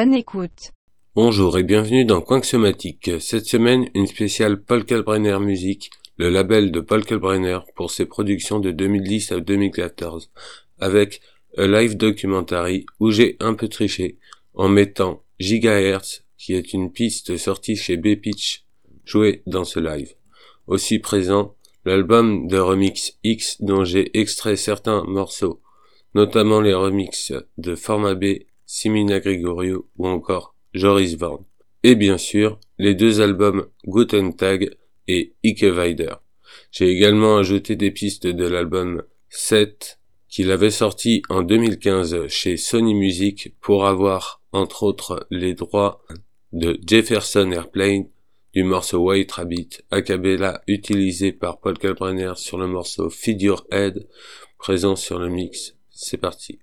Bonne écoute. Bonjour et bienvenue dans Coinxomatique. Cette semaine, une spéciale Paul Kalbrenner Music, le label de Paul Kalbrenner pour ses productions de 2010 à 2014, avec A Live Documentary où j'ai un peu triché en mettant Gigahertz, qui est une piste sortie chez B-Pitch, jouée dans ce live. Aussi présent, l'album de Remix X dont j'ai extrait certains morceaux, notamment les remixes de Format B Simina Gregorio ou encore Joris Vorn. Et bien sûr, les deux albums Guten Tag et Ike Weider. J'ai également ajouté des pistes de l'album 7 qu'il avait sorti en 2015 chez Sony Music pour avoir, entre autres, les droits de Jefferson Airplane du morceau White Rabbit, a cappella utilisé par Paul Kalbrenner sur le morceau Your Head, présent sur le mix. C'est parti.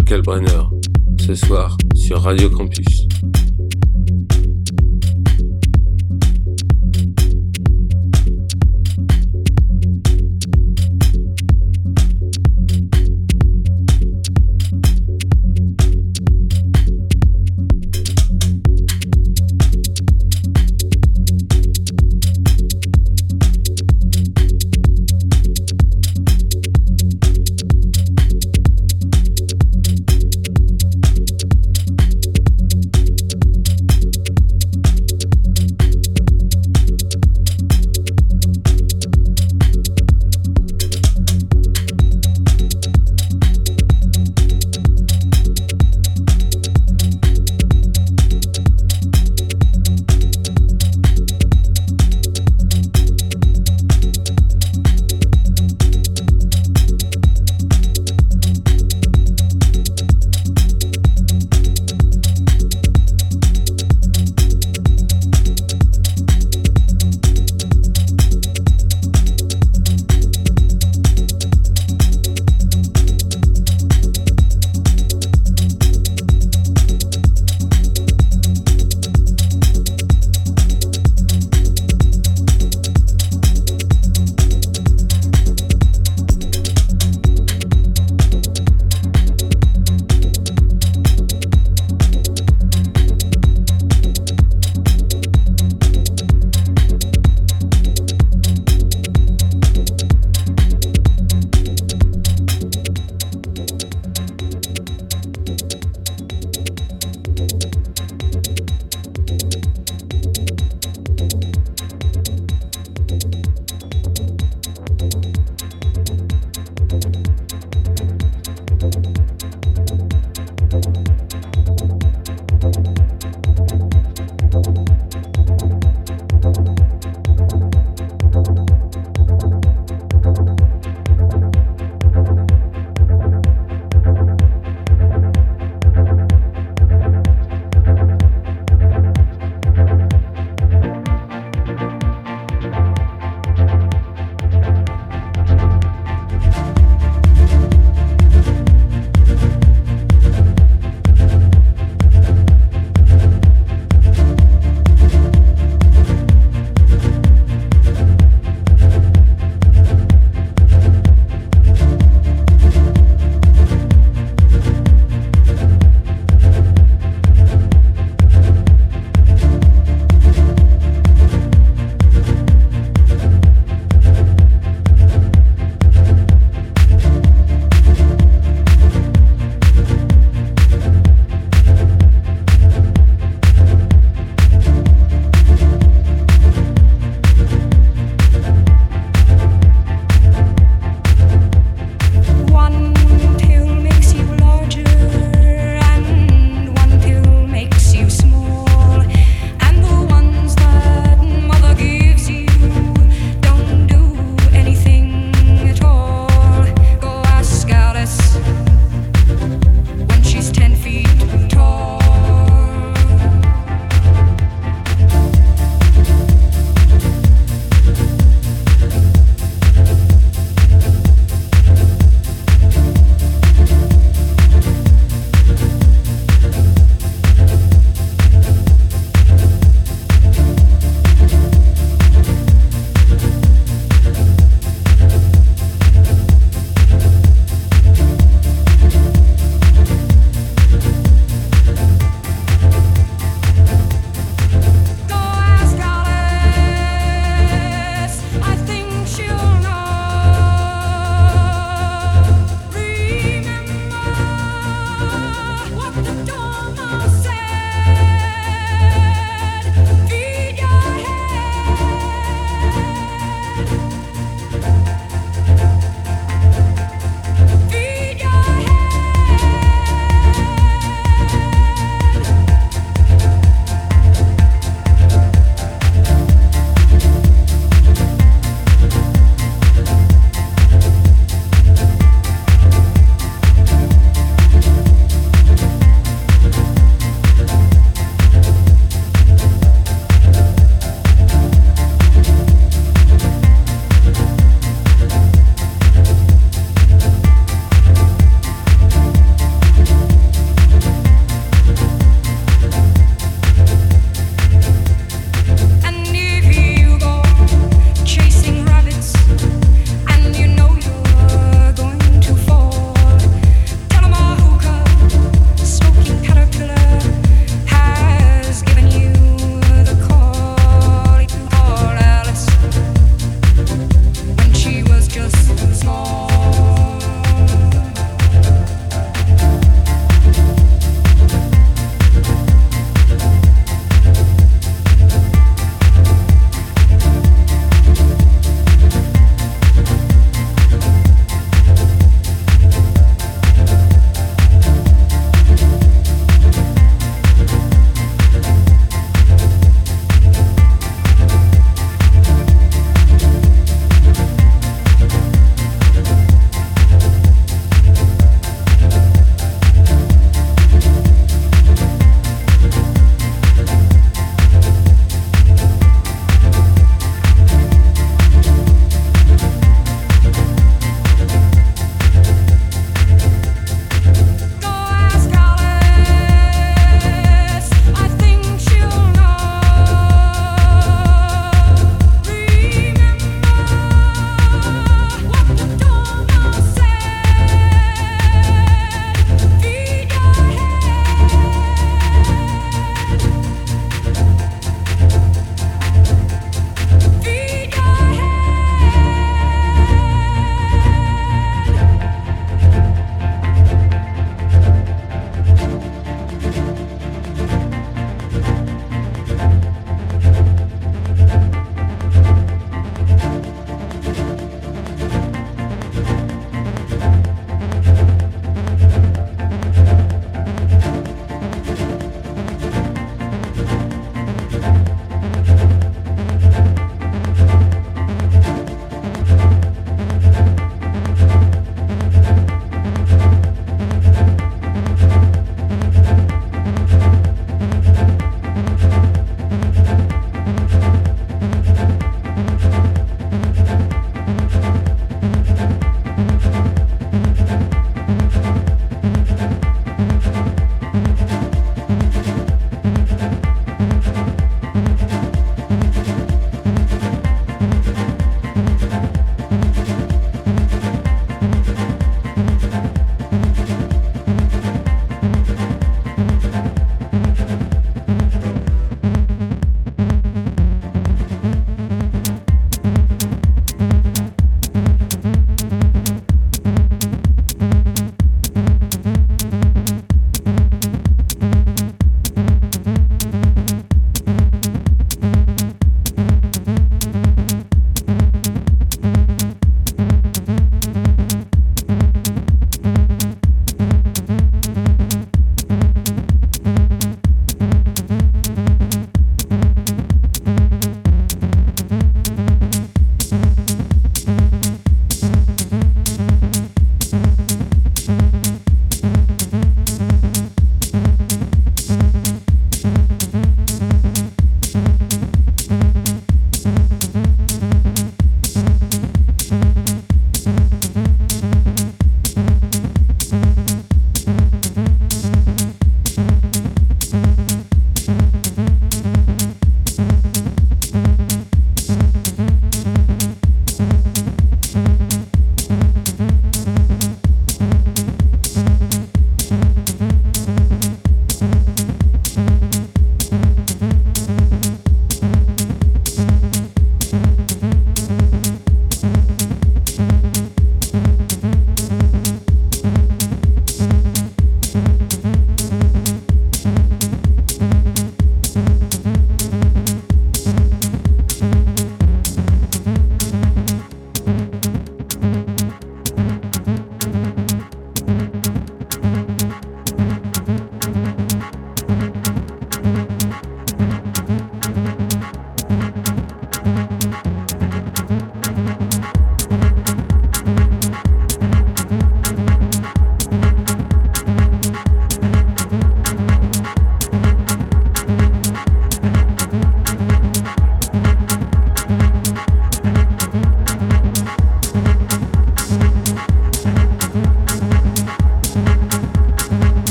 Spécial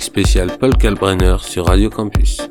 Spécial Paul Kalbrenner sur Radio Campus.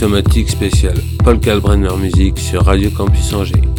Somatique spécial Paul Kalbrenner Musique sur Radio Campus Angers.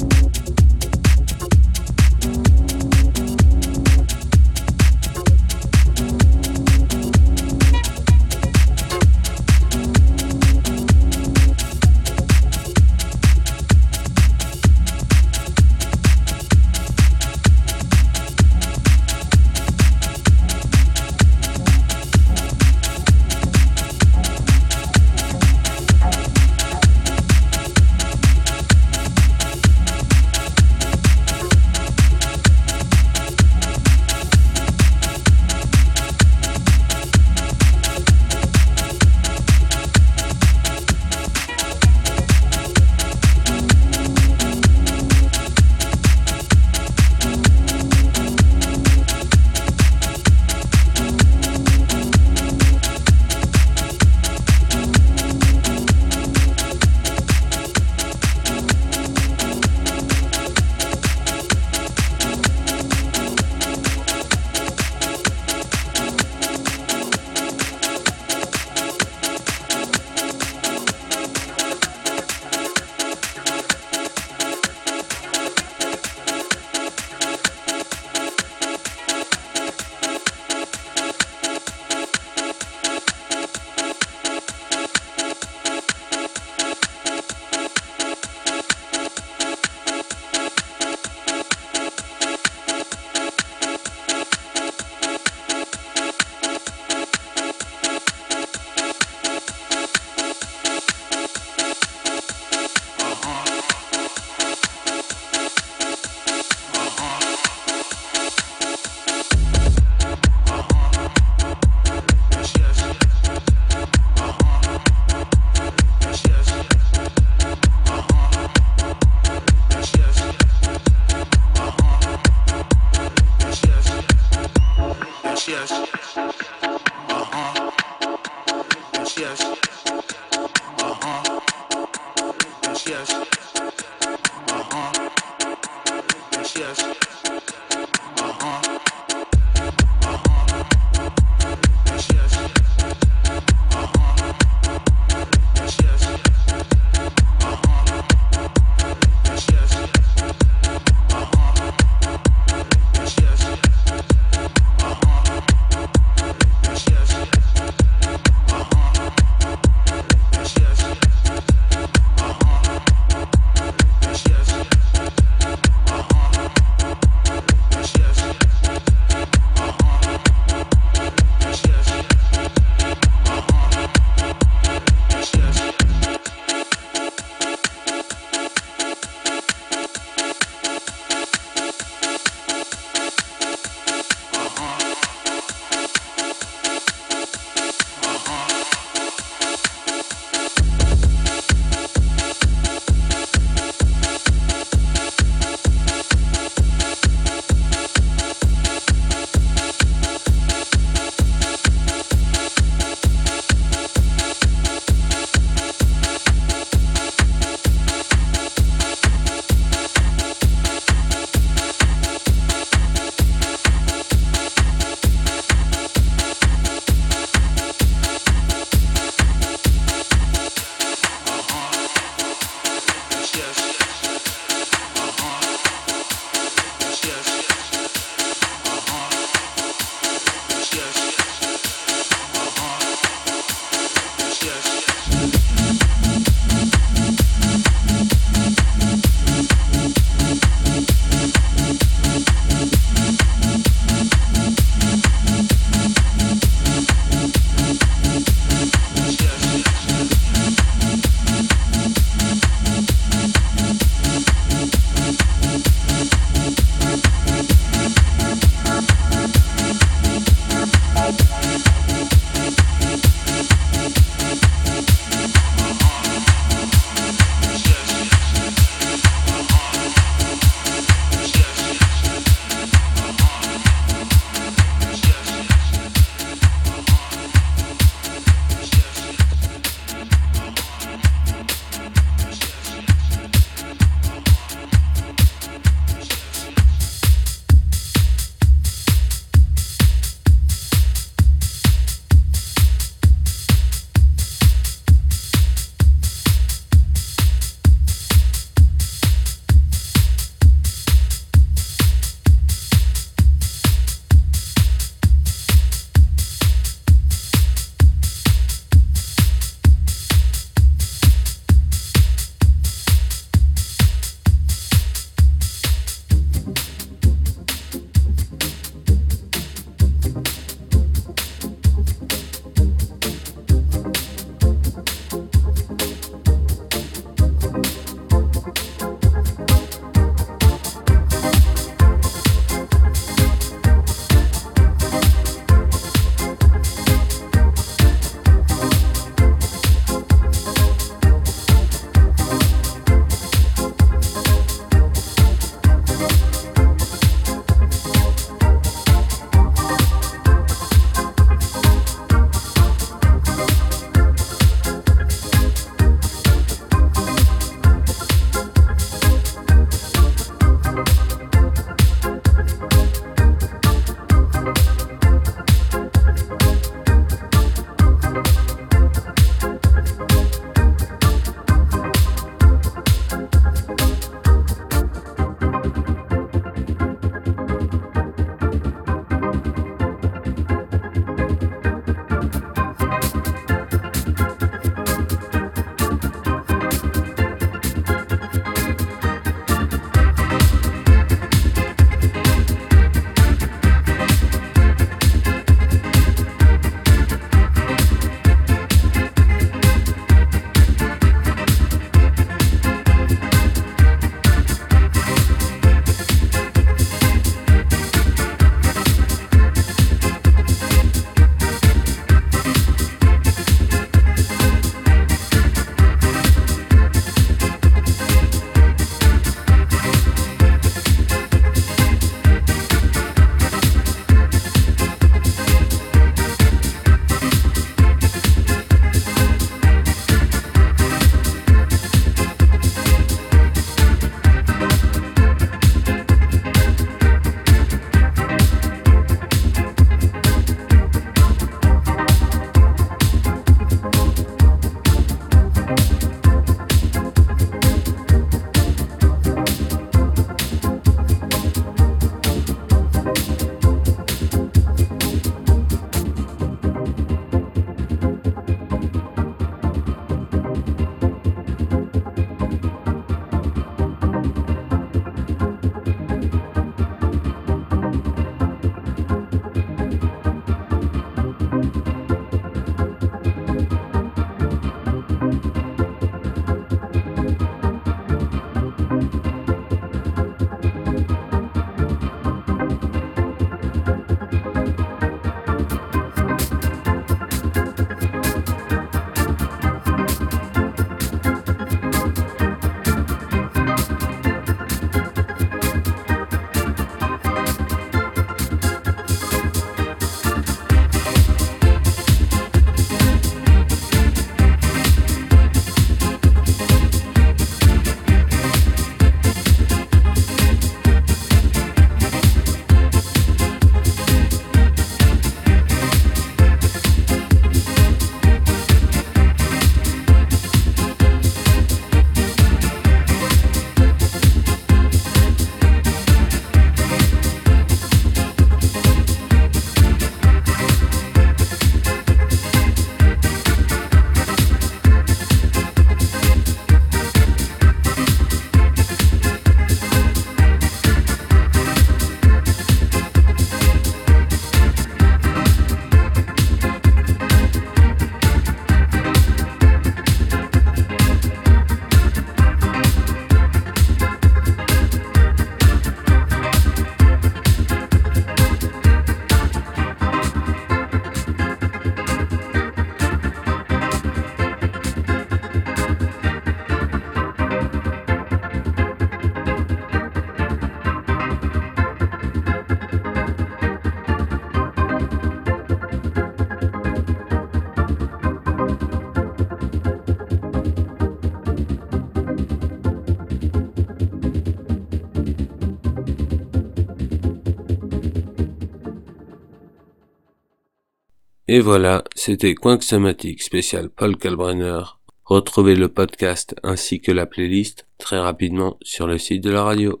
Et voilà, c'était Somatique spécial Paul Kalbrenner. Retrouvez le podcast ainsi que la playlist très rapidement sur le site de la radio.